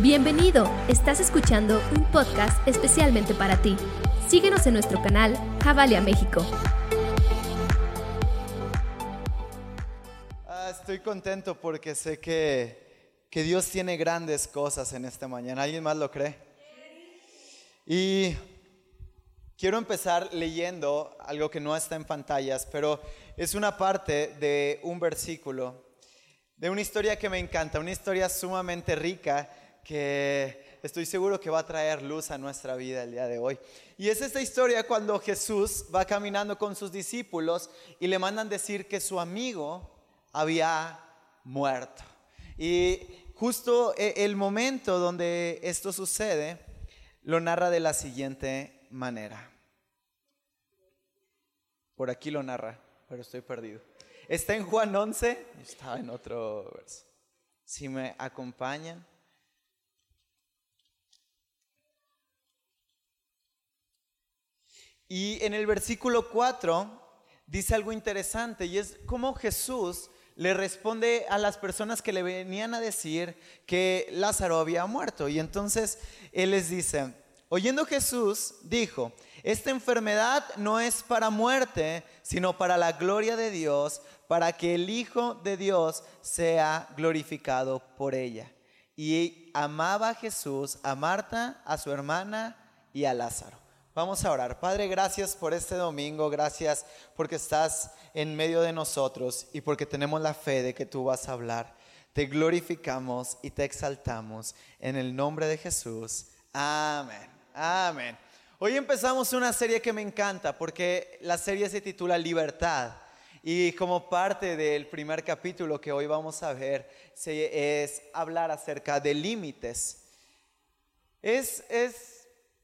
Bienvenido, estás escuchando un podcast especialmente para ti. Síguenos en nuestro canal Javalia México. Ah, estoy contento porque sé que, que Dios tiene grandes cosas en esta mañana. ¿Alguien más lo cree? Y quiero empezar leyendo algo que no está en pantallas, pero es una parte de un versículo, de una historia que me encanta, una historia sumamente rica que estoy seguro que va a traer luz a nuestra vida el día de hoy. Y es esta historia cuando Jesús va caminando con sus discípulos y le mandan decir que su amigo había muerto. Y justo e, el momento donde esto sucede lo narra de la siguiente manera. Por aquí lo narra, pero estoy perdido. Está en Juan 11, estaba en otro verso. Si me acompañan. Y en el versículo 4 dice algo interesante y es cómo Jesús le responde a las personas que le venían a decir que Lázaro había muerto. Y entonces él les dice, oyendo Jesús, dijo, esta enfermedad no es para muerte, sino para la gloria de Dios, para que el Hijo de Dios sea glorificado por ella. Y amaba a Jesús, a Marta, a su hermana y a Lázaro. Vamos a orar. Padre, gracias por este domingo, gracias porque estás en medio de nosotros y porque tenemos la fe de que tú vas a hablar. Te glorificamos y te exaltamos en el nombre de Jesús. Amén. Amén. Hoy empezamos una serie que me encanta porque la serie se titula Libertad. Y como parte del primer capítulo que hoy vamos a ver, es hablar acerca de límites. Es, es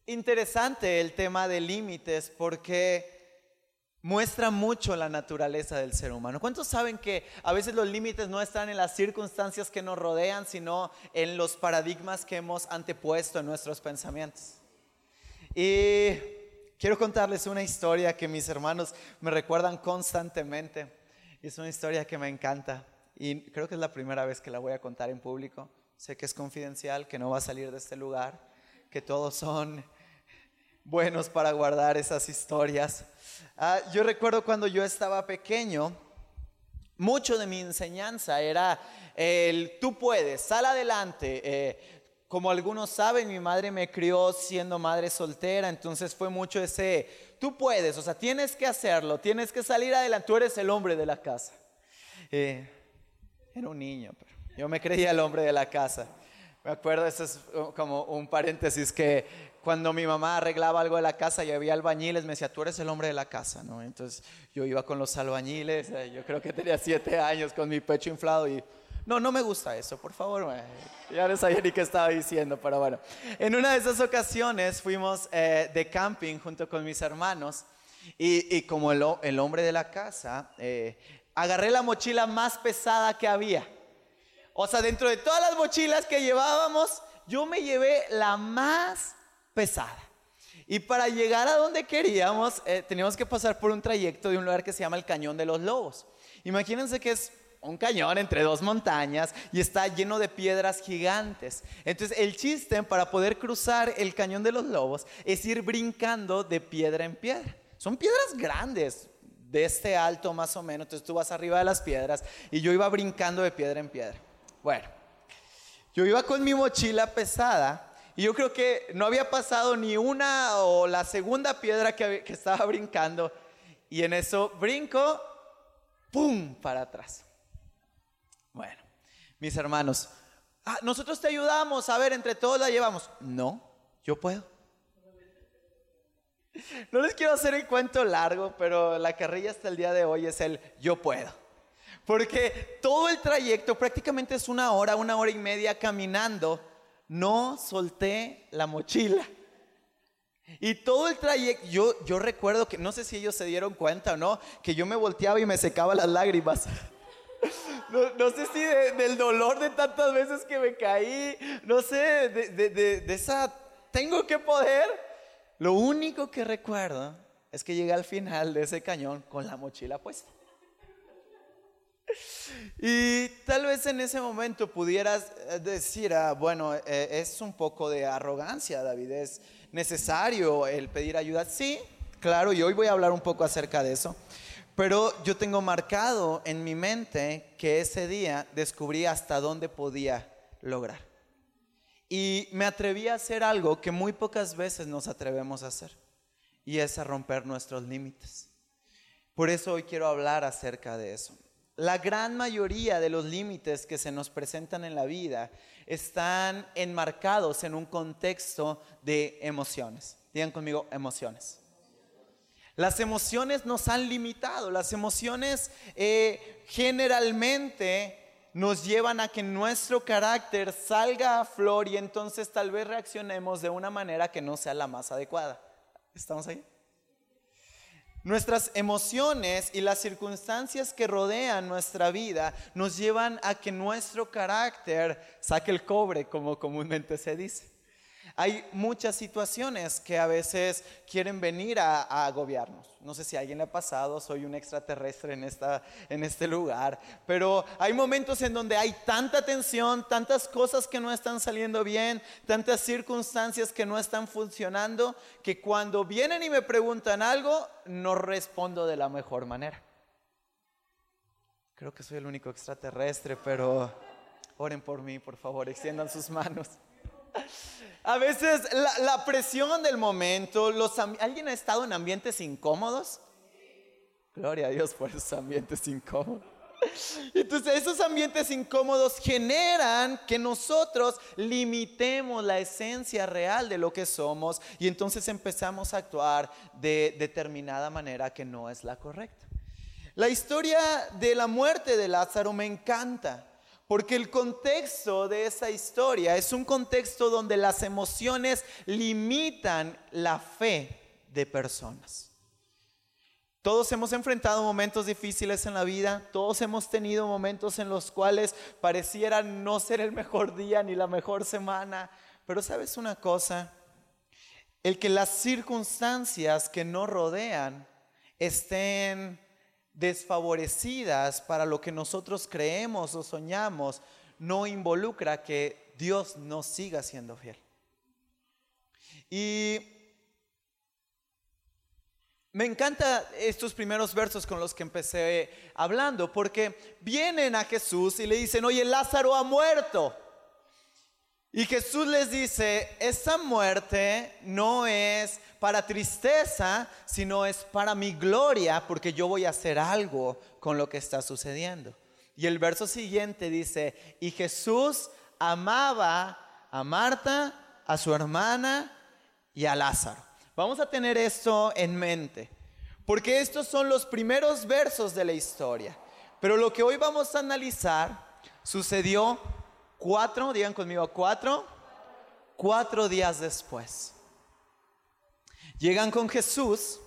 interesante el tema de límites porque muestra mucho la naturaleza del ser humano. ¿Cuántos saben que a veces los límites no están en las circunstancias que nos rodean, sino en los paradigmas que hemos antepuesto en nuestros pensamientos? Y quiero contarles una historia que mis hermanos me recuerdan constantemente. Es una historia que me encanta y creo que es la primera vez que la voy a contar en público. Sé que es confidencial, que no va a salir de este lugar, que todos son buenos para guardar esas historias. Ah, yo recuerdo cuando yo estaba pequeño, mucho de mi enseñanza era el tú puedes, sal adelante. Eh, como algunos saben, mi madre me crió siendo madre soltera, entonces fue mucho ese, tú puedes, o sea, tienes que hacerlo, tienes que salir adelante, tú eres el hombre de la casa. Eh, era un niño, pero yo me creía el hombre de la casa. Me acuerdo, eso es como un paréntesis, que cuando mi mamá arreglaba algo de la casa y había albañiles, me decía, tú eres el hombre de la casa, ¿no? Entonces yo iba con los albañiles, eh, yo creo que tenía siete años con mi pecho inflado y, no, no me gusta eso, por favor, ya no sabía ni qué estaba diciendo, pero bueno. En una de esas ocasiones fuimos eh, de camping junto con mis hermanos y, como el, el, hombre de la casa, eh, agarré la mochila más pesada que había o sea, dentro de todas las mochilas que llevábamos, yo me llevé la más pesada. Y para llegar a donde queríamos, eh, teníamos que pasar por un trayecto de un lugar que se llama el Cañón de los Lobos. Imagínense que es un cañón entre dos montañas y está lleno de piedras gigantes. Entonces el chiste para poder cruzar el Cañón de los Lobos es ir brincando de piedra en piedra. Son piedras grandes, de este alto más o menos. Entonces tú vas arriba de las piedras y yo iba brincando de piedra en piedra. Bueno, yo iba con mi mochila pesada y yo creo que no había pasado ni una o la segunda piedra que, estaba brincando y en eso brinco, ¡pum! para atrás. Bueno, mis hermanos, ah, nosotros te ayudamos, a ver, entre todos la llevamos. No, yo puedo. No les quiero hacer el cuento largo, pero la carrilla hasta el día de hoy es el yo puedo. Porque todo el trayecto prácticamente es una hora, una hora y media caminando. No solté la mochila. Y todo el trayecto, yo, yo recuerdo que, no sé si ellos se dieron cuenta o no, que yo me volteaba y me secaba las lágrimas. No, sé si del dolor de tantas veces que me caí, no sé, de, de esa, tengo que poder. Lo único que recuerdo es que llegué al final de ese cañón con la mochila puesta. Y tal vez en ese momento pudieras eh, decir, ah, bueno, eh, es un poco de arrogancia, David, es necesario el pedir ayuda. Sí, claro, y hoy voy a hablar un poco acerca de eso. Pero yo tengo marcado en mi mente que ese día descubrí hasta dónde podía lograr. Y me atreví a hacer algo que muy pocas veces nos atrevemos a hacer, y es a romper nuestros límites. Por eso hoy quiero hablar acerca de eso. La gran mayoría de los límites que se nos presentan en la vida están enmarcados en un contexto de emociones. Digan conmigo, emociones. Las emociones nos han limitado, las emociones eh, generalmente nos llevan a que nuestro carácter salga a flor y entonces tal vez reaccionemos de una manera que no sea la más adecuada. ¿Estamos ahí? Nuestras emociones y las circunstancias que rodean nuestra vida nos llevan a que nuestro carácter saque el cobre, como comúnmente se dice. Hay muchas situaciones que a veces quieren venir a, agobiarnos. No sé si a alguien le ha pasado, soy un extraterrestre en, esta, en este lugar, pero hay momentos en donde hay tanta tensión, tantas cosas que no están saliendo bien, tantas circunstancias que no están funcionando, que cuando vienen y me preguntan algo, no respondo de la mejor manera. Creo que soy el único extraterrestre, pero oren por mí, por favor, extiendan sus manos. A veces la, presión del momento, ¿alguien ha estado en ambientes incómodos? Gloria a Dios por esos ambientes incómodos. Entonces esos ambientes incómodos generan que nosotros limitemos la esencia real de lo que somos y entonces empezamos a actuar de determinada manera que no es la correcta. La historia de la muerte de Lázaro me encanta porque el contexto de esa historia es un contexto donde las emociones limitan la fe de personas. Todos hemos enfrentado momentos difíciles en la vida, todos hemos tenido momentos en los cuales pareciera no ser el mejor día ni la mejor semana, pero sabes una cosa, el que las circunstancias que nos rodean estén desfavorecidas para lo que nosotros creemos o soñamos, no involucra que Dios nos siga siendo fiel. Y me encanta estos primeros versos con los que empecé hablando, porque vienen a Jesús y le dicen, oye, Lázaro ha muerto. Y Jesús les dice, esa muerte no es para tristeza, sino es para mi gloria, porque yo voy a hacer algo con lo que está sucediendo. Y el verso siguiente dice, y Jesús amaba a Marta, a su hermana y a Lázaro. Vamos a tener esto en mente, porque estos son los primeros versos de la historia. Pero lo que hoy vamos a analizar sucedió Cuatro, digan conmigo, cuatro, cuatro días después. Llegan con Jesús,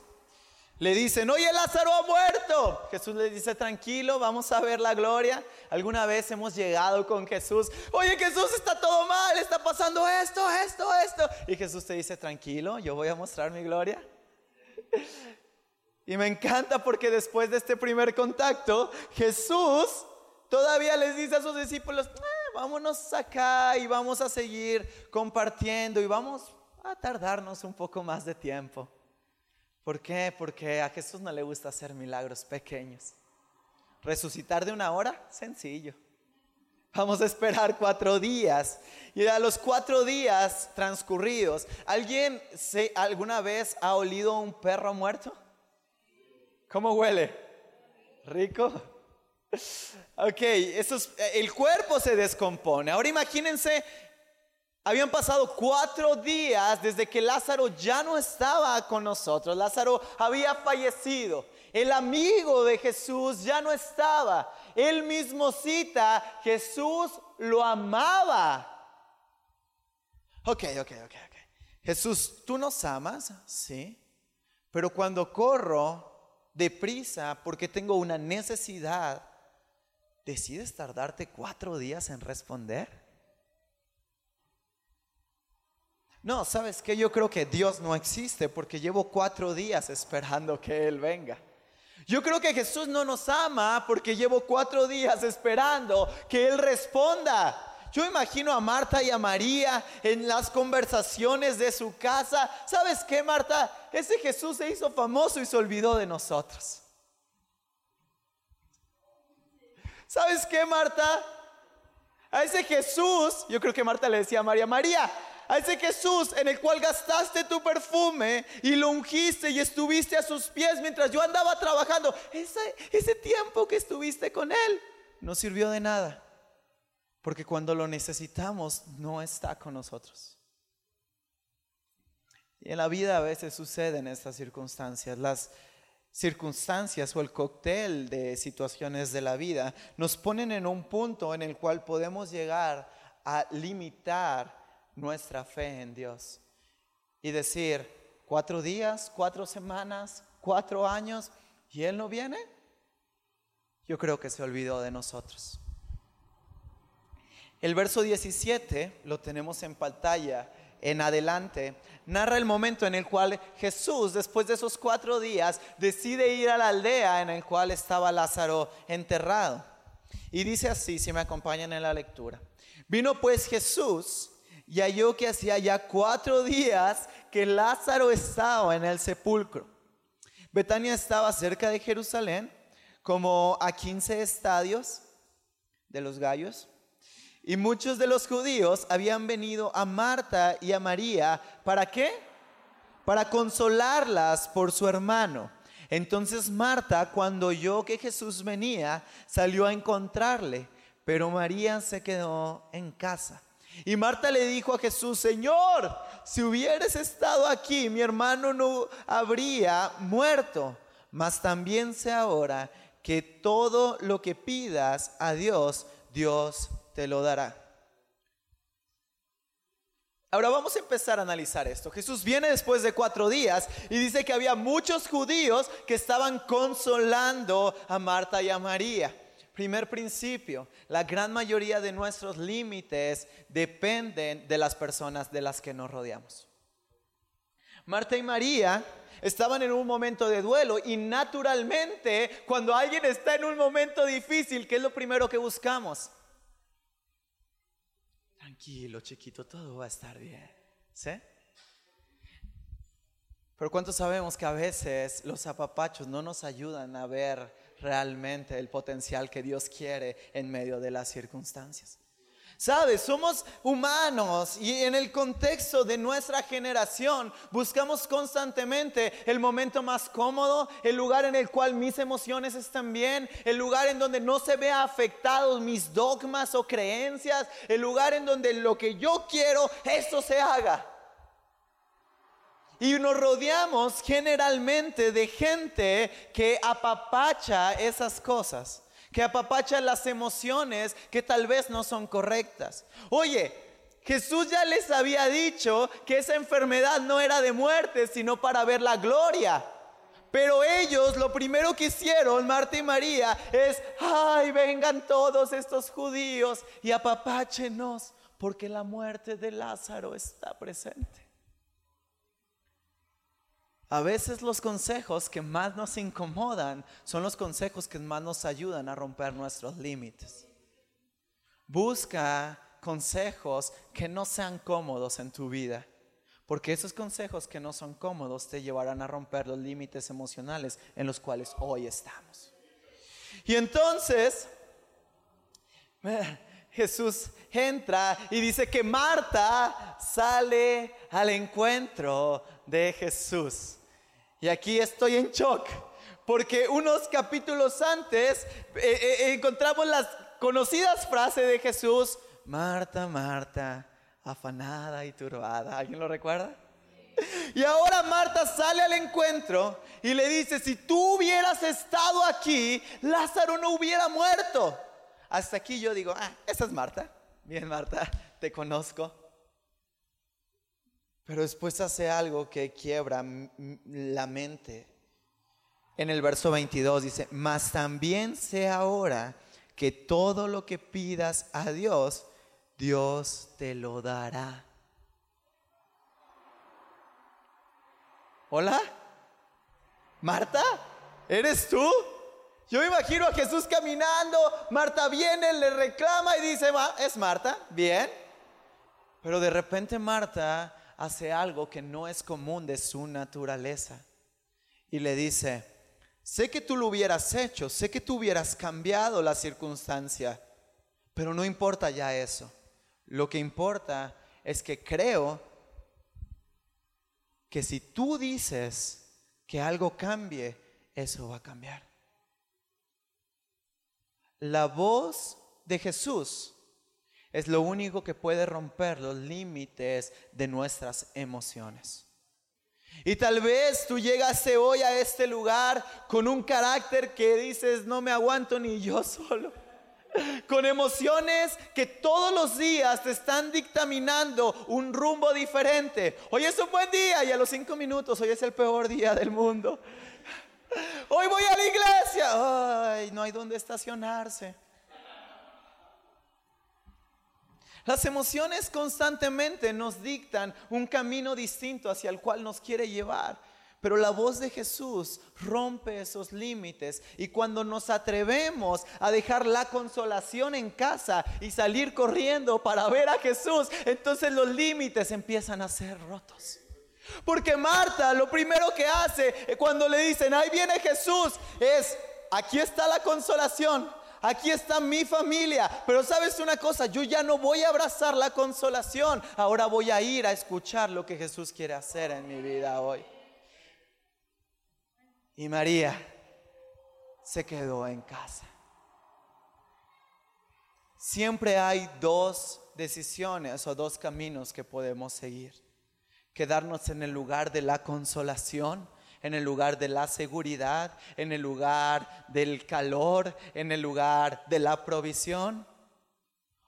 le dicen, oye, Lázaro ha muerto. Jesús le dice, tranquilo, vamos a ver la gloria. Alguna vez hemos llegado con Jesús, oye, Jesús está todo mal, está pasando esto, esto, esto. Y Jesús te dice, tranquilo, yo voy a mostrar mi gloria. Y me encanta porque después de este primer contacto, Jesús todavía les dice a sus discípulos, vámonos acá y vamos a seguir compartiendo y vamos a tardarnos un poco más de tiempo. ¿Por qué? Porque a Jesús no le gusta hacer milagros pequeños. Resucitar de una hora, sencillo. Vamos a esperar cuatro días. Y a los cuatro días transcurridos, ¿alguien se, alguna vez ha olido un perro muerto? ¿Cómo huele? ¿Rico? Ok, eso el cuerpo se descompone. Ahora imagínense, habían pasado cuatro días desde que Lázaro ya no estaba con nosotros. Lázaro había fallecido. El amigo de Jesús ya no estaba. Él mismo cita, Jesús lo amaba. Ok, ok, ok, ok. Jesús, ¿tú nos amas? Sí. Pero cuando corro deprisa porque tengo una necesidad, ¿decides tardarte cuatro días en responder? No, ¿sabes qué? Yo creo que Dios no existe porque llevo cuatro días esperando que Él venga. Yo creo que Jesús no nos ama porque llevo cuatro días esperando que Él responda. Yo imagino a Marta y a María en las conversaciones de su casa. ¿Sabes qué, Marta? Ese Jesús se hizo famoso y se olvidó de nosotros. ¿Sabes qué, Marta? A ese Jesús, yo creo que Marta le decía a María, María, a ese Jesús en el cual gastaste tu perfume y lo ungiste y estuviste a sus pies mientras yo andaba trabajando, ese, ese tiempo que estuviste con Él no sirvió de nada. Porque cuando lo necesitamos, no está con nosotros. Y en la vida a veces suceden estas circunstancias. Las circunstancias o el cóctel de situaciones de la vida nos ponen en un punto en el cual podemos llegar a limitar nuestra fe en Dios y decir, cuatro días, cuatro semanas, cuatro años, y Él no viene. Yo creo que se olvidó de nosotros. El verso 17, lo tenemos en pantalla, en adelante, narra el momento en el cual Jesús, después de esos cuatro días, decide ir a la aldea en el cual estaba Lázaro enterrado. Y dice así, si me acompañan en la lectura. Vino pues Jesús y halló que hacía ya cuatro días que Lázaro estaba en el sepulcro. Betania estaba cerca de Jerusalén, como a 15 estadios de los gallos y muchos de los judíos habían venido a Marta y a María, ¿para qué? Para consolarlas por su hermano. Entonces Marta, cuando oyó que Jesús venía, salió a encontrarle, pero María se quedó en casa. Y Marta le dijo a Jesús, Señor, si hubieras estado aquí, mi hermano no habría muerto. Mas también sé ahora que todo lo que pidas a Dios, Dios te lo dará. Ahora vamos a empezar a analizar esto. Jesús viene después de cuatro días y dice que había muchos judíos que estaban consolando a Marta y a María. Primer principio, la gran mayoría de nuestros límites dependen de las personas de las que nos rodeamos. Marta y María estaban en un momento de duelo y naturalmente cuando alguien está en un momento difícil, ¿qué es lo primero que buscamos? tranquilo, chiquito, todo va a estar bien. ¿Sí? Pero ¿cuántos sabemos que a veces los apapachos no nos ayudan a ver realmente el potencial que Dios quiere en medio de las circunstancias? Sabes, somos humanos y en el contexto de nuestra generación buscamos constantemente el momento más cómodo, el lugar en el cual mis emociones están bien, el lugar en donde no se vea afectados mis dogmas o creencias, el lugar en donde lo que yo quiero, eso se haga. Y nos rodeamos generalmente de gente que apapacha esas cosas que apapacha las emociones que tal vez no son correctas. Oye, Jesús ya les había dicho que esa enfermedad no era de muerte, sino para ver la gloria. Pero ellos lo primero que hicieron, Marta y María, es, ay, vengan todos estos judíos y apapáchenos, porque la muerte de Lázaro está presente. A veces los consejos que más nos incomodan son los consejos que más nos ayudan a romper nuestros límites. Busca consejos que no sean cómodos en tu vida, porque esos consejos que no son cómodos te llevarán a romper los límites emocionales en los cuales hoy estamos. Y entonces, Jesús entra y dice que Marta sale al encuentro de Jesús. Y aquí estoy en shock, porque unos capítulos antes eh, eh, encontramos las conocidas frases de Jesús, Marta, Marta, afanada y turbada. ¿Alguien lo recuerda? Y ahora Marta sale al encuentro y le dice, si tú hubieras estado aquí, Lázaro no hubiera muerto. Hasta aquí yo digo, ah, esa es Marta. Bien, Marta, te conozco. Pero después hace algo que quiebra la mente. En el verso 22 dice, mas también sé ahora que todo lo que pidas a Dios, Dios te lo dará. ¿Hola? ¿Marta? ¿Eres tú? Yo imagino a Jesús caminando, Marta viene, le reclama y dice, es Marta, bien. Pero de repente Marta hace algo que no es común de su naturaleza. Y le dice, sé que tú lo hubieras hecho, sé que tú hubieras cambiado la circunstancia, pero no importa ya eso. Lo que importa es que creo que si tú dices que algo cambie, eso va a cambiar. La voz de Jesús es lo único que puede romper los límites de nuestras emociones. Y tal vez tú llegaste hoy a este lugar con un carácter que dices, no me aguanto ni yo solo. Con emociones que todos los días te están dictaminando un rumbo diferente. Hoy es un buen día y a los cinco minutos hoy es el peor día del mundo. Hoy voy a la iglesia. Ay, no hay donde estacionarse. Las emociones constantemente nos dictan un camino distinto hacia el cual nos quiere llevar. Pero la voz de Jesús rompe esos límites y cuando nos atrevemos a dejar la consolación en casa y salir corriendo para ver a Jesús, entonces los límites empiezan a ser rotos. Porque Marta lo primero que hace cuando le dicen, ahí viene Jesús, es, aquí está la consolación, aquí está mi familia. Pero sabes una cosa, yo ya no voy a abrazar la consolación, ahora voy a ir a escuchar lo que Jesús quiere hacer en mi vida hoy. Y María se quedó en casa. Siempre hay dos decisiones o dos caminos que podemos seguir quedarnos en el lugar de la consolación, en el lugar de la seguridad, en el lugar del calor, en el lugar de la provisión,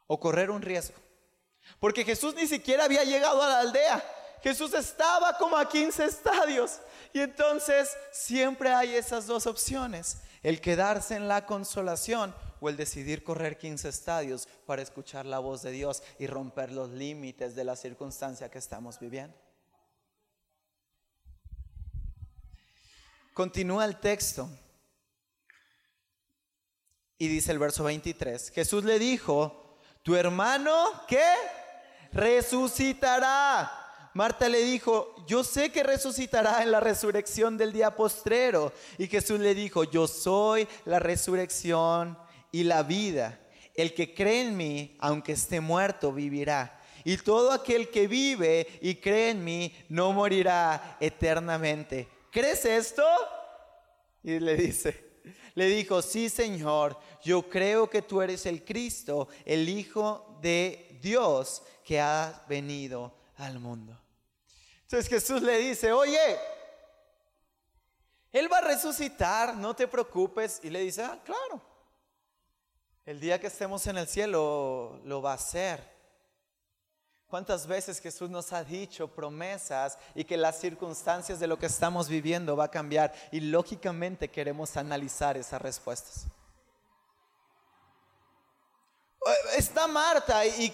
o correr un riesgo. Porque Jesús ni siquiera había llegado a la aldea. Jesús estaba como a 15 estadios. Y entonces siempre hay esas dos opciones. El quedarse en la consolación o el decidir correr 15 estadios para escuchar la voz de Dios y romper los límites de la circunstancia que estamos viviendo. Continúa el texto. Y dice el verso 23, Jesús le dijo, tu hermano, ¿qué? Resucitará. Marta le dijo, yo sé que resucitará en la resurrección del día postrero. Y Jesús le dijo, yo soy la resurrección y la vida. El que cree en mí, aunque esté muerto, vivirá. Y todo aquel que vive y cree en mí, no morirá eternamente. ¿Crees esto? Y le dice, le dijo, sí Señor, yo creo que tú eres el Cristo, el Hijo de Dios que ha venido al mundo. Entonces Jesús le dice, oye, Él va a resucitar, no te preocupes. Y le dice, ah, claro, el día que estemos en el cielo lo va a hacer. ¿Cuántas veces Jesús nos ha dicho promesas y que las circunstancias de lo que estamos viviendo va a cambiar? Y lógicamente queremos analizar esas respuestas. Eh, está Marta y,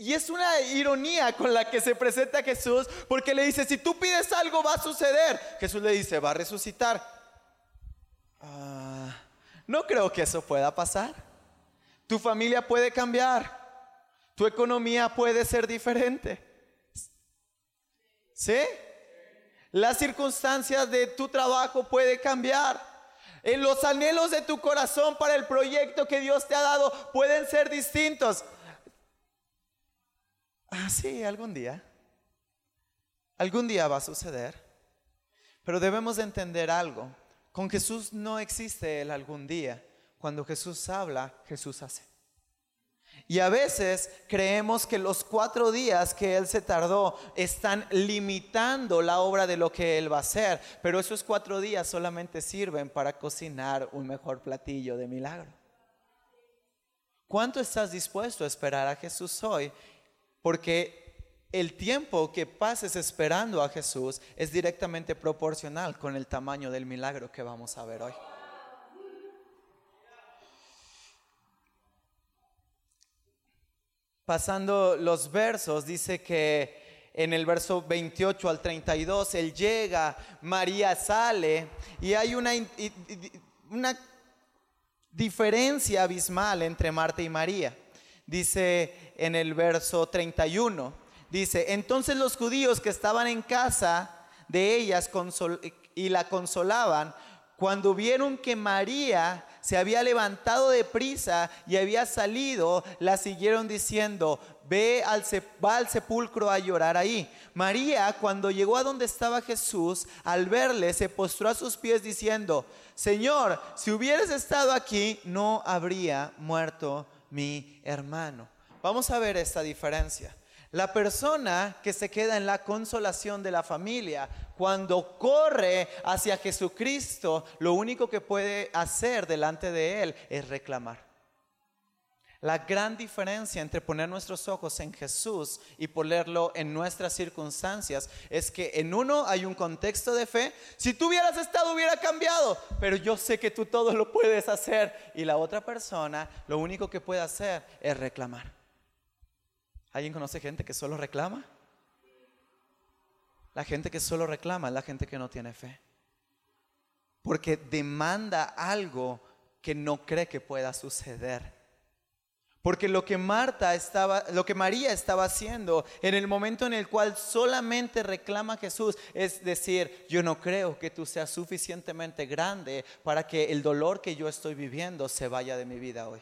es una ironía con la que se presenta Jesús porque le dice, si tú pides algo va a suceder. Jesús le dice, va a resucitar. Ah, no creo que eso pueda pasar. Tu familia puede cambiar. Tu economía puede ser diferente. ¿Sí? Las circunstancias de tu trabajo puede cambiar. En los anhelos de tu corazón para el proyecto que Dios te ha dado pueden ser distintos. Ah, sí, algún día. Algún día va a suceder. Pero debemos de entender algo. Con Jesús no existe el algún día. Cuando Jesús habla, Jesús hace. Y a veces creemos que los cuatro días que Él se tardó están limitando la obra de lo que Él va a hacer, pero esos cuatro días solamente sirven para cocinar un mejor platillo de milagro. ¿Cuánto estás dispuesto a esperar a Jesús hoy? Porque el tiempo que pases esperando a Jesús es directamente proporcional con el tamaño del milagro que vamos a ver hoy. Pasando los versos, dice que en el verso 28 al 32, él llega, María sale y hay una, una diferencia abismal entre Marta y María. Dice en el verso 31, dice, entonces los judíos que estaban en casa de ellas y la consolaban, cuando vieron que María se había levantado de prisa y había salido, la siguieron diciendo, ve al, va al sepulcro a llorar ahí. María, cuando llegó a donde estaba Jesús, al verle, se postró a sus pies diciendo, Señor, si hubieras estado aquí, no habría muerto mi hermano. Vamos a ver esta diferencia. La persona que se queda en la consolación de la familia, cuando corre hacia Jesucristo, lo único que puede hacer delante de Él es reclamar. La gran diferencia entre poner nuestros ojos en Jesús y ponerlo en nuestras circunstancias es que en uno hay un contexto de fe. Si tú hubieras estado hubiera cambiado, pero yo sé que tú todo lo puedes hacer. Y la otra persona lo único que puede hacer es reclamar. ¿Alguien conoce gente que solo reclama? La gente que solo reclama es la gente que no tiene fe. Porque demanda algo que no cree que pueda suceder. Porque lo que Marta estaba, lo que María estaba haciendo en el momento en el cual solamente reclama a Jesús es decir, yo no creo que tú seas suficientemente grande para que el dolor que yo estoy viviendo se vaya de mi vida hoy.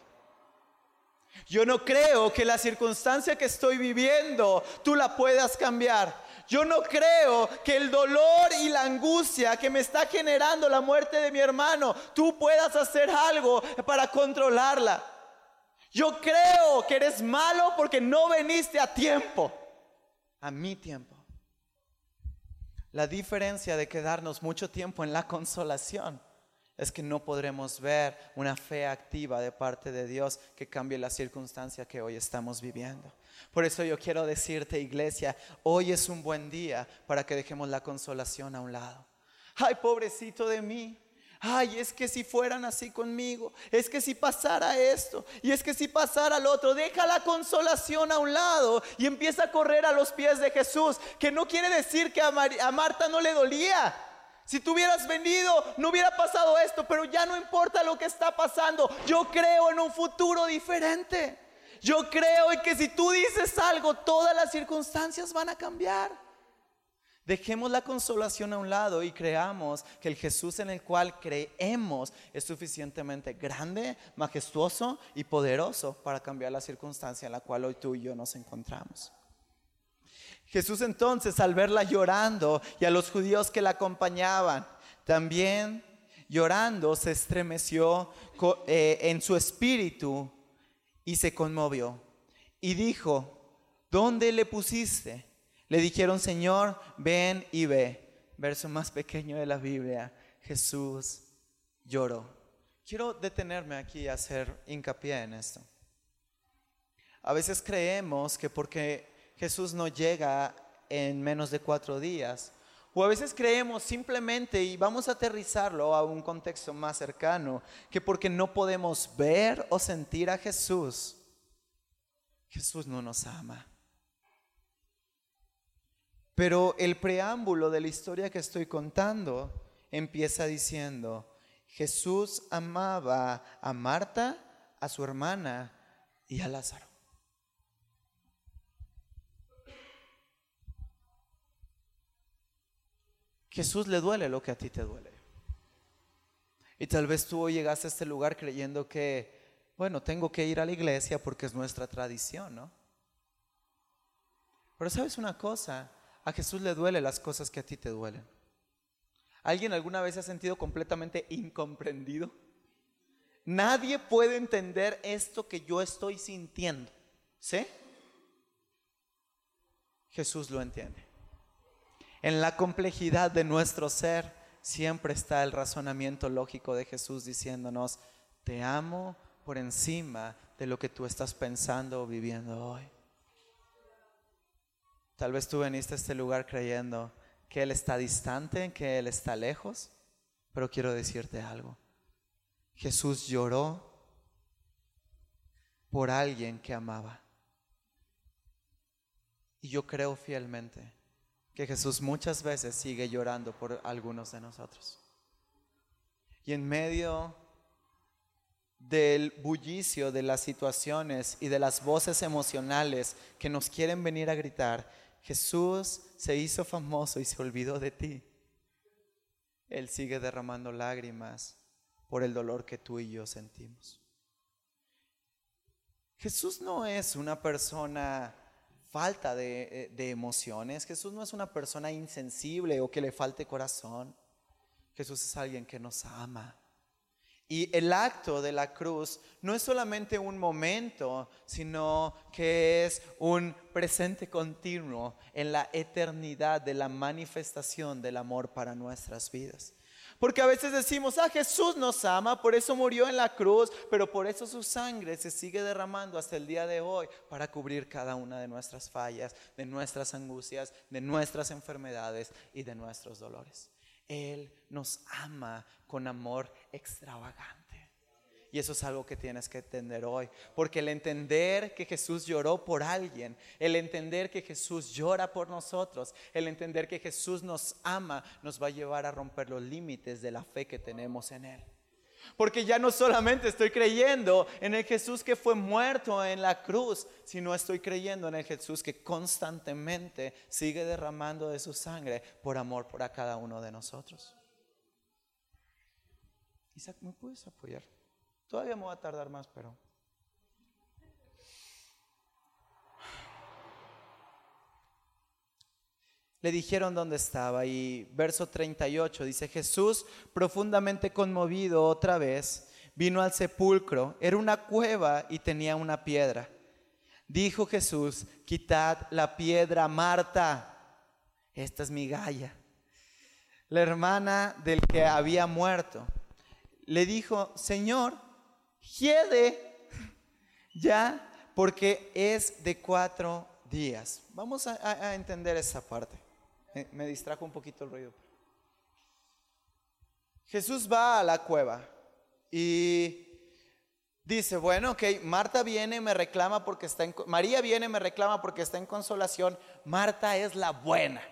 Yo no creo que la circunstancia que estoy viviendo tú la puedas cambiar. Yo no creo que el dolor y la angustia que me está generando la muerte de mi hermano, tú puedas hacer algo para controlarla. Yo creo que eres malo porque no veniste a tiempo, a mi tiempo. La diferencia de quedarnos mucho tiempo en la consolación es que no podremos ver una fe activa de parte de Dios que cambie la circunstancia que hoy estamos viviendo. Por eso yo quiero decirte, iglesia, hoy es un buen día para que dejemos la consolación a un lado. Ay, pobrecito de mí. Ay, es que si fueran así conmigo, es que si pasara esto, y es que si pasara lo otro, deja la consolación a un lado y empieza a correr a los pies de Jesús, que no quiere decir que a, a Marta no le dolía, si tú hubieras venido, no hubiera pasado esto, pero ya no importa lo que está pasando. Yo creo en un futuro diferente. Yo creo en que si tú dices algo, todas las circunstancias van a cambiar. Dejemos la consolación a un lado y creamos que el Jesús en el cual creemos es suficientemente grande, majestuoso y poderoso para cambiar la circunstancia en la cual hoy tú y yo nos encontramos. Jesús entonces al verla llorando y a los judíos que la acompañaban, también llorando se estremeció eh, en su espíritu y se conmovió. Y dijo, ¿dónde le pusiste? Le dijeron, Señor, ven y ve. Verso más pequeño de la Biblia, Jesús lloró. Quiero detenerme aquí y hacer hincapié en esto. A veces creemos que porque Jesús no llega en menos de cuatro días. O a veces creemos simplemente, y vamos a aterrizarlo a un contexto más cercano, que porque no podemos ver o sentir a Jesús, Jesús no nos ama. Pero el preámbulo de la historia que estoy contando empieza diciendo, Jesús amaba a Marta, a su hermana y a Lázaro. Jesús le duele lo que a ti te duele. Y tal vez tú llegaste a este lugar creyendo que, bueno, tengo que ir a la iglesia porque es nuestra tradición, ¿no? Pero sabes una cosa, a Jesús le duele las cosas que a ti te duelen. ¿Alguien alguna vez se ha sentido completamente incomprendido? Nadie puede entender esto que yo estoy sintiendo. ¿Sí? Jesús lo entiende. En la complejidad de nuestro ser siempre está el razonamiento lógico de Jesús diciéndonos, te amo por encima de lo que tú estás pensando o viviendo hoy. Tal vez tú veniste a este lugar creyendo que Él está distante, que Él está lejos, pero quiero decirte algo. Jesús lloró por alguien que amaba. Y yo creo fielmente que Jesús muchas veces sigue llorando por algunos de nosotros. Y en medio del bullicio de las situaciones y de las voces emocionales que nos quieren venir a gritar, Jesús se hizo famoso y se olvidó de ti. Él sigue derramando lágrimas por el dolor que tú y yo sentimos. Jesús no es una persona falta de, eh, de, emociones, Jesús no es una persona insensible o que le falte corazón. Jesús es alguien que nos ama. Y el acto de la cruz no es solamente un momento, sino que es un presente continuo en la eternidad de la manifestación del amor para nuestras vidas. Porque a veces decimos, ah, Jesús nos ama, por eso murió en la cruz, pero por eso su sangre se sigue derramando hasta el día de hoy para cubrir cada una de nuestras fallas, de nuestras angustias, de nuestras enfermedades y de nuestros dolores. Él nos ama con amor extravagante. Y eso es algo que tienes que entender hoy. Porque el entender que Jesús lloró por alguien, el entender que Jesús llora por nosotros, el entender que Jesús nos ama, nos va a llevar a romper los límites de la fe que tenemos en Él. Porque ya no solamente estoy creyendo en el Jesús que fue muerto en la cruz, sino estoy creyendo en el Jesús que constantemente sigue derramando de su sangre por amor por cada uno de nosotros. Isaac, ¿me puedes apoyar? Todavía me va a tardar más, pero... Le dijeron dónde estaba y verso 38 dice, Jesús, profundamente conmovido otra vez, vino al sepulcro, era una cueva y tenía una piedra. Dijo Jesús, quitad la piedra, Marta. Esta es mi galla, la hermana del que había muerto. Le dijo, Señor, hiede ya porque es de cuatro días. Vamos a, entender esa parte. Me distrajo un poquito el ruido. Jesús va a la cueva y dice, bueno, ok, Marta viene, me reclama porque está en... María viene, me reclama porque está en consolación. Marta es la buena,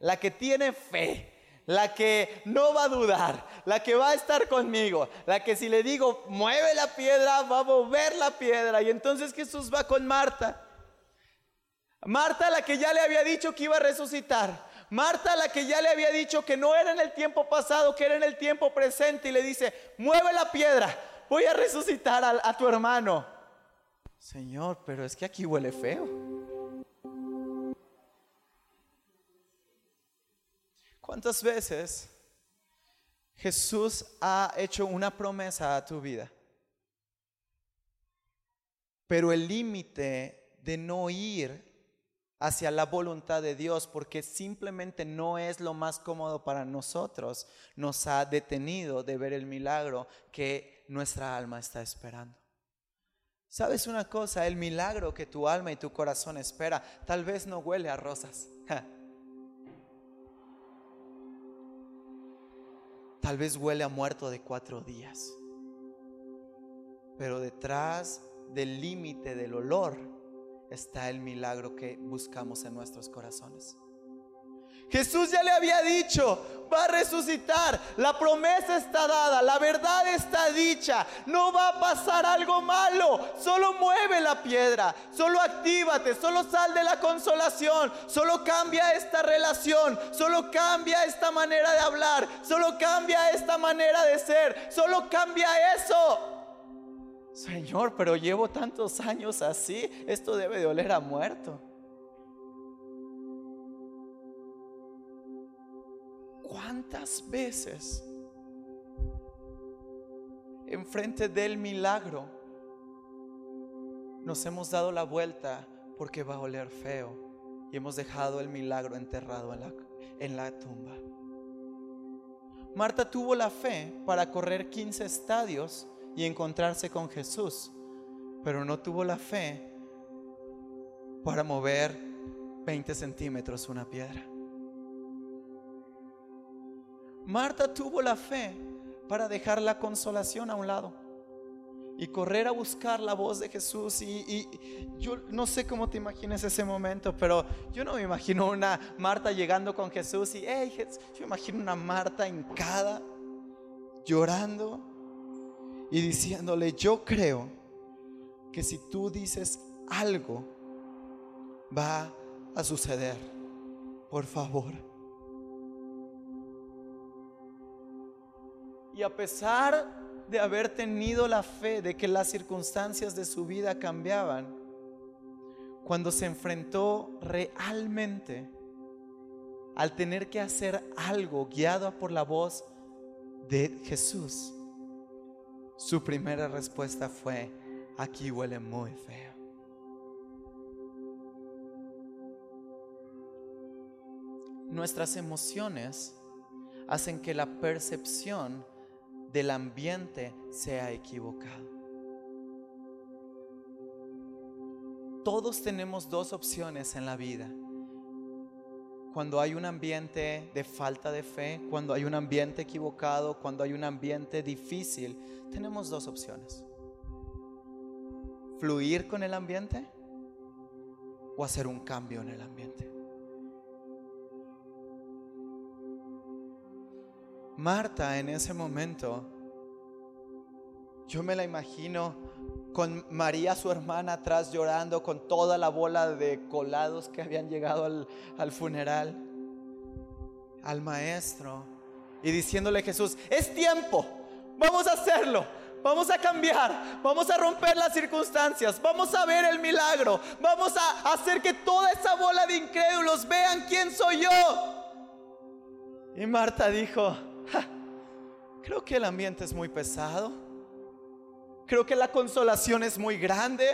la que tiene fe, la que no va a dudar, la que va a estar conmigo, la que si le digo, mueve la piedra, va a mover la piedra. Y entonces Jesús va con Marta. Marta, la que ya le había dicho que iba a resucitar. Marta, la que ya le había dicho que no era en el tiempo pasado, que era en el tiempo presente, y le dice, mueve la piedra, voy a resucitar a, tu hermano. Señor, pero es que aquí huele feo. ¿Cuántas veces Jesús ha hecho una promesa a tu vida? Pero el límite de no ir hacia la voluntad de Dios porque simplemente no es lo más cómodo para nosotros, nos ha detenido de ver el milagro que nuestra alma está esperando. ¿Sabes una cosa? El milagro que tu alma y tu corazón espera tal vez no huele a rosas. Tal vez huele a muerto de cuatro días. Pero detrás del límite del olor está el milagro que buscamos en nuestros corazones. Jesús ya le había dicho, va a resucitar, la promesa está dada, la verdad está dicha, no va a pasar algo malo, solo mueve la piedra, solo actívate, solo sal de la consolación, solo cambia esta relación, solo cambia esta manera de hablar, solo cambia esta manera de ser, solo cambia eso. Señor, pero llevo tantos años así, esto debe de oler a muerto. ¿Cuántas veces enfrente del milagro nos hemos dado la vuelta porque va a oler feo y hemos dejado el milagro enterrado en la, en la tumba? Marta tuvo la fe para correr 15 estadios y encontrarse con Jesús, pero no tuvo la fe para mover 20 centímetros una piedra. Marta tuvo la fe para dejar la consolación a un lado y correr a buscar la voz de Jesús. Y, yo no sé cómo te imaginas ese momento, pero yo no me imagino una Marta llegando con Jesús y, hey, yo imagino una Marta hincada, llorando y diciéndole, yo creo que si tú dices algo, va a suceder. Por favor. Y a pesar de haber tenido la fe de que las circunstancias de su vida cambiaban, cuando se enfrentó realmente al tener que hacer algo guiado por la voz de Jesús, su primera respuesta fue, aquí huele muy feo. Nuestras emociones hacen que la percepción del ambiente sea equivocado. Todos tenemos dos opciones en la vida. Cuando hay un ambiente de falta de fe, cuando hay un ambiente equivocado, cuando hay un ambiente difícil, tenemos dos opciones. Fluir con el ambiente o hacer un cambio en el ambiente. Marta en ese momento, yo me la imagino con María, su hermana, atrás llorando con toda la bola de colados que habían llegado al, funeral, al maestro, y diciéndole a Jesús, es tiempo, vamos a hacerlo. Vamos a cambiar, vamos a romper las circunstancias, vamos a ver el milagro, vamos a hacer que toda esa bola de incrédulos vean quién soy yo. Y Marta dijo, creo que el ambiente es muy pesado. Creo que la consolación es muy grande.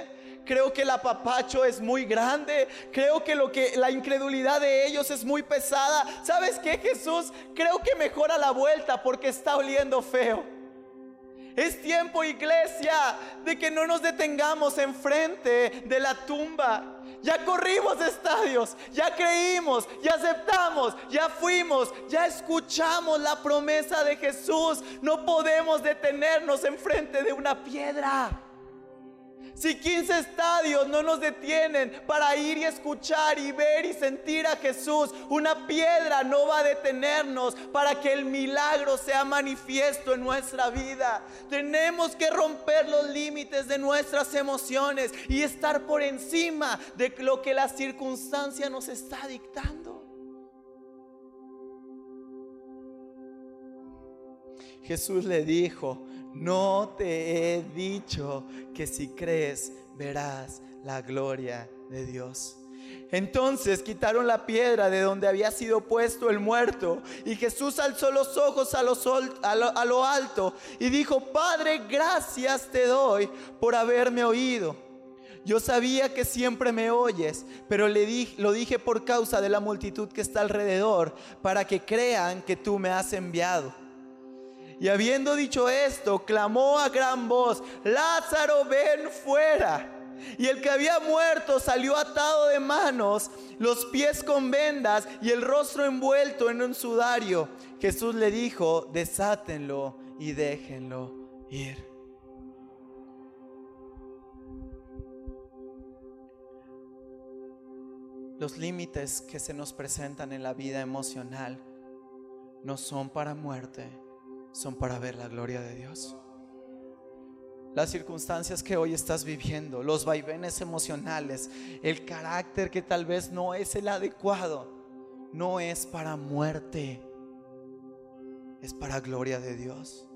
Creo que el apapacho es muy grande. Creo que lo que la incredulidad de ellos es muy pesada. ¿Sabes qué, Jesús? Creo que mejora la vuelta porque está oliendo feo. Es tiempo, iglesia, de que no nos detengamos enfrente de la tumba. Ya corrimos estadios, ya creímos, ya aceptamos, ya fuimos, ya escuchamos la promesa de Jesús. No podemos detenernos enfrente de una piedra. Si 15 estadios no nos detienen para ir y escuchar y ver y sentir a Jesús, una piedra no va a detenernos para que el milagro sea manifiesto en nuestra vida. Tenemos que romper los límites de nuestras emociones y estar por encima de lo que la circunstancia nos está dictando. Jesús le dijo, no te he dicho que si crees verás la gloria de Dios. Entonces quitaron la piedra de donde había sido puesto el muerto y Jesús alzó los ojos a, lo, alto y dijo, Padre, gracias te doy por haberme oído. Yo sabía que siempre me oyes, pero le lo dije por causa de la multitud que está alrededor, para que crean que tú me has enviado. Y habiendo dicho esto, clamó a gran voz, Lázaro, ven fuera. Y el que había muerto salió atado de manos, los pies con vendas y el rostro envuelto en un sudario. Jesús le dijo, desátenlo y déjenlo ir. Los límites que se nos presentan en la vida emocional no son para muerte, son para ver la gloria de Dios. Las circunstancias que hoy estás viviendo, los vaivenes emocionales, el carácter que tal vez no es el adecuado, no es para muerte, es para gloria de Dios.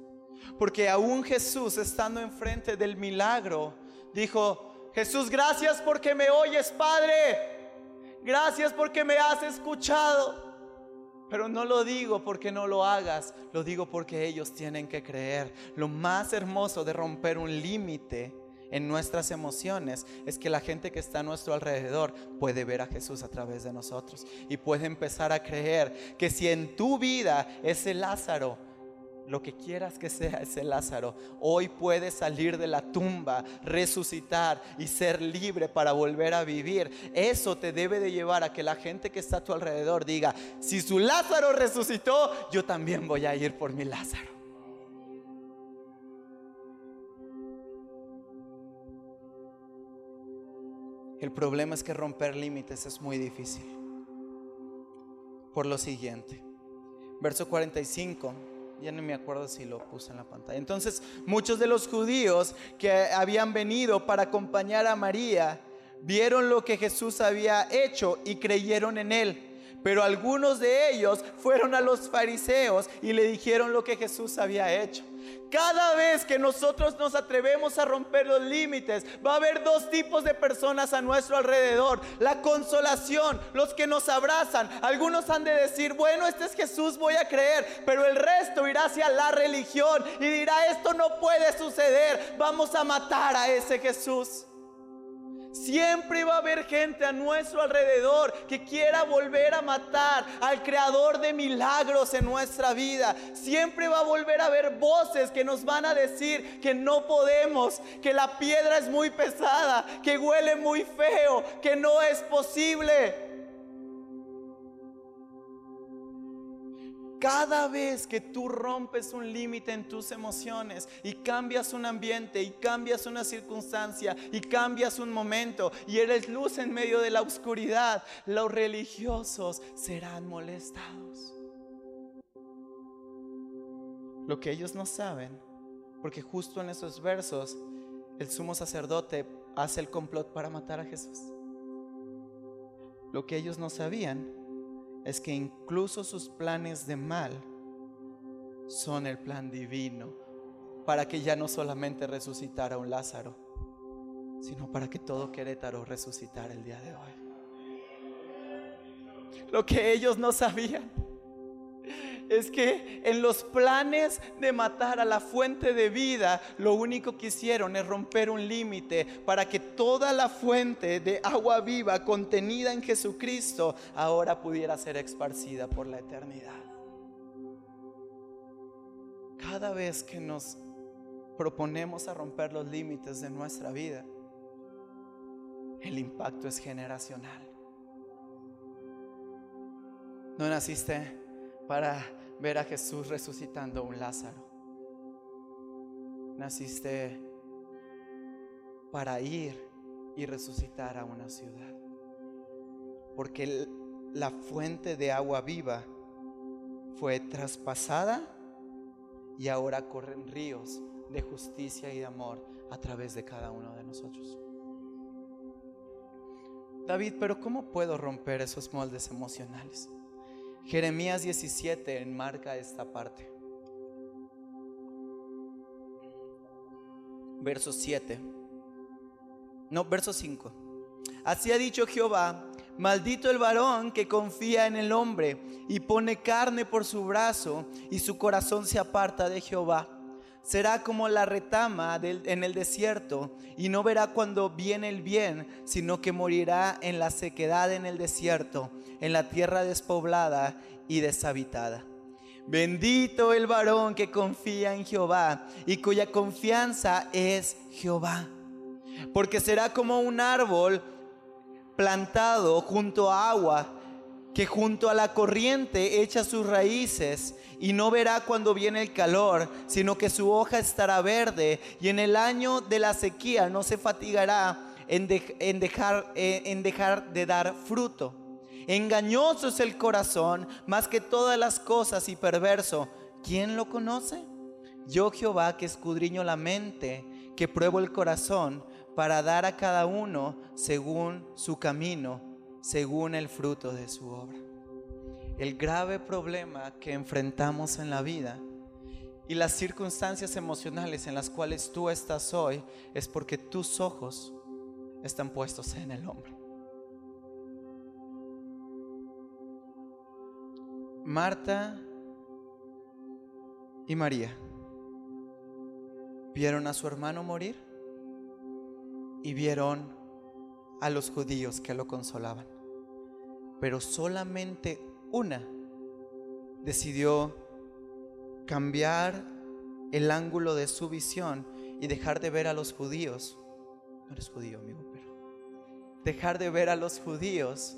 Porque aún Jesús estando enfrente del milagro, dijo, Jesús, gracias porque me oyes, Padre. Gracias porque me has escuchado. Pero no lo digo porque no lo hagas, lo digo porque ellos tienen que creer. Lo más hermoso de romper un límite en nuestras emociones es que la gente que está a nuestro alrededor puede ver a Jesús a través de nosotros y puede empezar a creer que si en tu vida ese Lázaro lo que quieras que sea ese Lázaro, hoy puede salir de la tumba, resucitar y ser libre para volver a vivir. Eso te debe de llevar a que la gente que está a tu alrededor diga, si su Lázaro resucitó, yo también voy a ir por mi Lázaro. El problema es que romper límites es muy difícil. Por lo siguiente, verso 45 ya no me acuerdo si lo puse en la pantalla. Entonces, muchos de los judíos que habían venido para acompañar a María vieron lo que Jesús había hecho y creyeron en él. Pero algunos de ellos fueron a los fariseos y le dijeron lo que Jesús había hecho. Cada vez que nosotros nos atrevemos a romper los límites, va a haber dos tipos de personas a nuestro alrededor. La consolación, los que nos abrazan. Algunos han de decir, bueno, este es Jesús, voy a creer. Pero el resto irá hacia la religión y dirá, esto no puede suceder. Vamos a matar a ese Jesús. Siempre va a haber gente a nuestro alrededor que quiera volver a matar al creador de milagros en nuestra vida. Siempre va a volver a haber voces que nos van a decir que no podemos, que la piedra es muy pesada, que huele muy feo, que no es posible. Cada vez que tú rompes un límite en tus emociones y cambias un ambiente y cambias una circunstancia y cambias un momento y eres luz en medio de la oscuridad, los religiosos serán molestados. Lo que ellos no saben, porque justo en esos versos el sumo sacerdote hace el complot para matar a Jesús. Lo que ellos no sabían es que incluso sus planes de mal son el plan divino para que ya no solamente resucitara un Lázaro, sino para que todo Querétaro resucitara el día de hoy. Lo que ellos no sabían es que en los planes de matar a la fuente de vida, lo único que hicieron es romper un límite para que toda la fuente de agua viva contenida en Jesucristo ahora pudiera ser esparcida por la eternidad. Cada vez que nos proponemos a romper los límites de nuestra vida, el impacto es generacional. No naciste para ver a Jesús resucitando a un Lázaro. Naciste para ir y resucitar a una ciudad. Porque la fuente de agua viva fue traspasada y ahora corren ríos de justicia y de amor a través de cada uno de nosotros. David, pero ¿cómo puedo romper esos moldes emocionales? Jeremías 17 enmarca esta parte. Verso 7. No, verso 5. Así ha dicho Jehová, maldito el varón que confía en el hombre y pone carne por su brazo y su corazón se aparta de Jehová será como la retama en el desierto y no verá cuando viene el bien, sino que morirá en la sequedad en el desierto, en la tierra despoblada y deshabitada. Bendito el varón que confía en Jehová y cuya confianza es Jehová, porque será como un árbol plantado junto a agua que junto a la corriente echa sus raíces y no verá cuando viene el calor, sino que su hoja estará verde y en el año de la sequía no se fatigará en, dejar, eh, en dejar de dar fruto. Engañoso es el corazón más que todas las cosas y perverso. ¿Quién lo conoce? Yo Jehová que escudriño la mente, que pruebo el corazón para dar a cada uno según su camino según el fruto de su obra. El grave problema que enfrentamos en la vida y las circunstancias emocionales en las cuales tú estás hoy es porque tus ojos están puestos en el hombre. Marta y María vieron a su hermano morir y vieron a los judíos que lo consolaban. Pero solamente una decidió cambiar el ángulo de su visión y dejar de ver a los judíos. No eres judío, amigo, pero dejar de ver a los judíos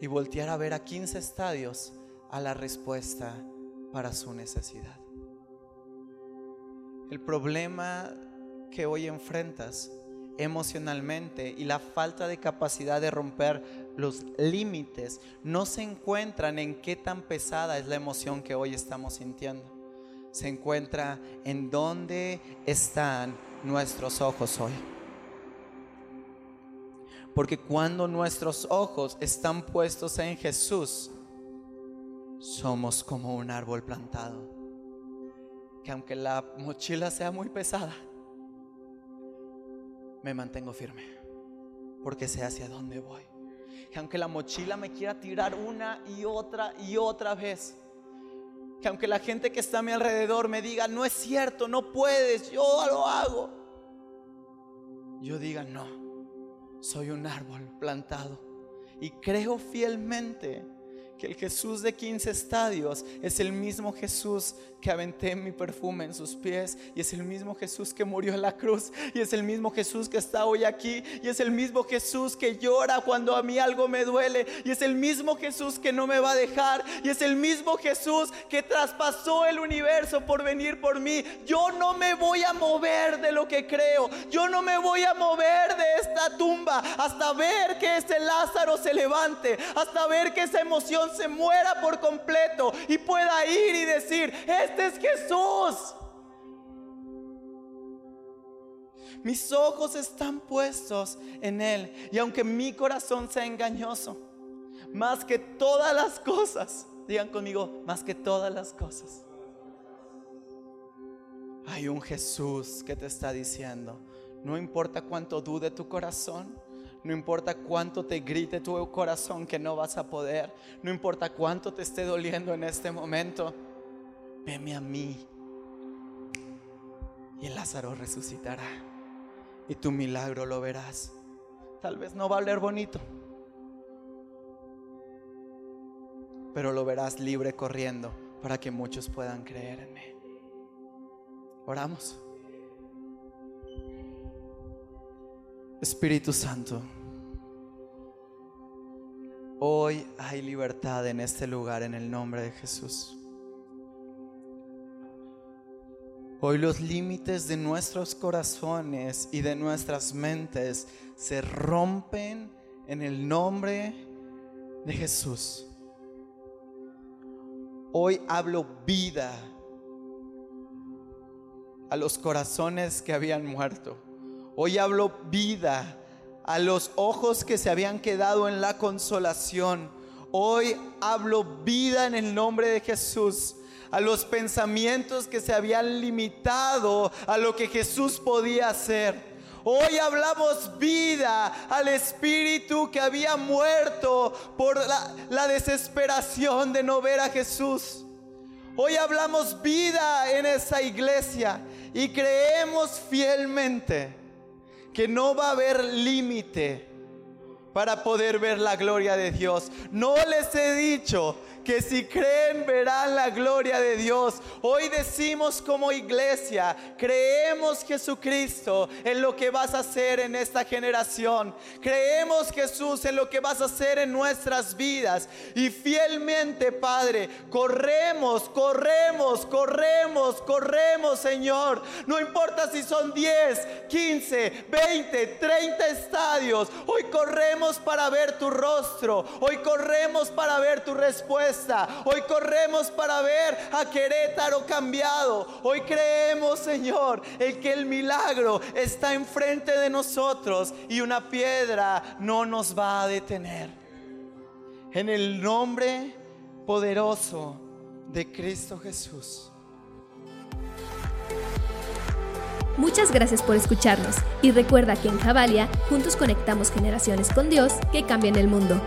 y voltear a ver a 15 estadios a la respuesta para su necesidad. El problema que hoy enfrentas emocionalmente y la falta de capacidad de romper los límites no se encuentran en qué tan pesada es la emoción que hoy estamos sintiendo. Se encuentra en dónde están nuestros ojos hoy. Porque cuando nuestros ojos están puestos en Jesús, somos como un árbol plantado. Que aunque la mochila sea muy pesada, me mantengo firme. Porque sé hacia dónde voy. Que aunque la mochila me quiera tirar una y otra y otra vez. Que aunque la gente que está a mi alrededor me diga, no es cierto, no puedes, yo lo hago. Yo diga, no, soy un árbol plantado. Y creo fielmente que el Jesús de 15 estadios es el mismo Jesús que aventé mi perfume en sus pies y es el mismo Jesús que murió en la cruz y es el mismo Jesús que está hoy aquí y es el mismo Jesús que llora cuando a mí algo me duele y es el mismo Jesús que no me va a dejar y es el mismo Jesús que traspasó el universo por venir por mí. Yo no me voy a mover de lo que creo, yo no me voy a mover de esta tumba hasta ver que ese Lázaro se levante, hasta ver que esa emoción se muera por completo y pueda ir y decir, este es Jesús. Mis ojos están puestos en Él. Y aunque mi corazón sea engañoso, más que todas las cosas, digan conmigo, más que todas las cosas, hay un Jesús que te está diciendo, no importa cuánto dude tu corazón, no importa cuánto te grite tu corazón que no vas a poder. No importa cuánto te esté doliendo en este momento. Veme a mí. Y Lázaro resucitará. Y tu milagro lo verás. Tal vez no va a oler bonito. Pero lo verás libre corriendo para que muchos puedan creer en mí. Oramos. Espíritu Santo, hoy hay libertad en este lugar en el nombre de Jesús. Hoy los límites de nuestros corazones y de nuestras mentes se rompen en el nombre de Jesús. Hoy hablo vida a los corazones que habían muerto. Hoy hablo vida a los ojos que se habían quedado en la consolación. Hoy hablo vida en el nombre de Jesús a los pensamientos que se habían limitado a lo que Jesús podía hacer. Hoy hablamos vida al espíritu que había muerto por la, desesperación de no ver a Jesús. Hoy hablamos vida en esa iglesia y creemos fielmente que no va a haber límite para poder ver la gloria de Dios. No les he dicho que si creen verán la gloria de Dios. Hoy decimos como iglesia, creemos Jesucristo en lo que vas a hacer en esta generación. Creemos Jesús en lo que vas a hacer en nuestras vidas. Y fielmente, Padre, corremos, corremos, corremos, corremos, Señor. No importa si son 10, 15, 20, 30 estadios. Hoy corremos para ver tu rostro. Hoy corremos para ver tu respuesta. Hoy corremos para ver a Querétaro cambiado. Hoy creemos, Señor, en que el milagro está enfrente de nosotros y una piedra no nos va a detener. En el nombre poderoso de Cristo Jesús. Muchas gracias por escucharnos y recuerda que en Javalia juntos conectamos generaciones con Dios que cambian el mundo.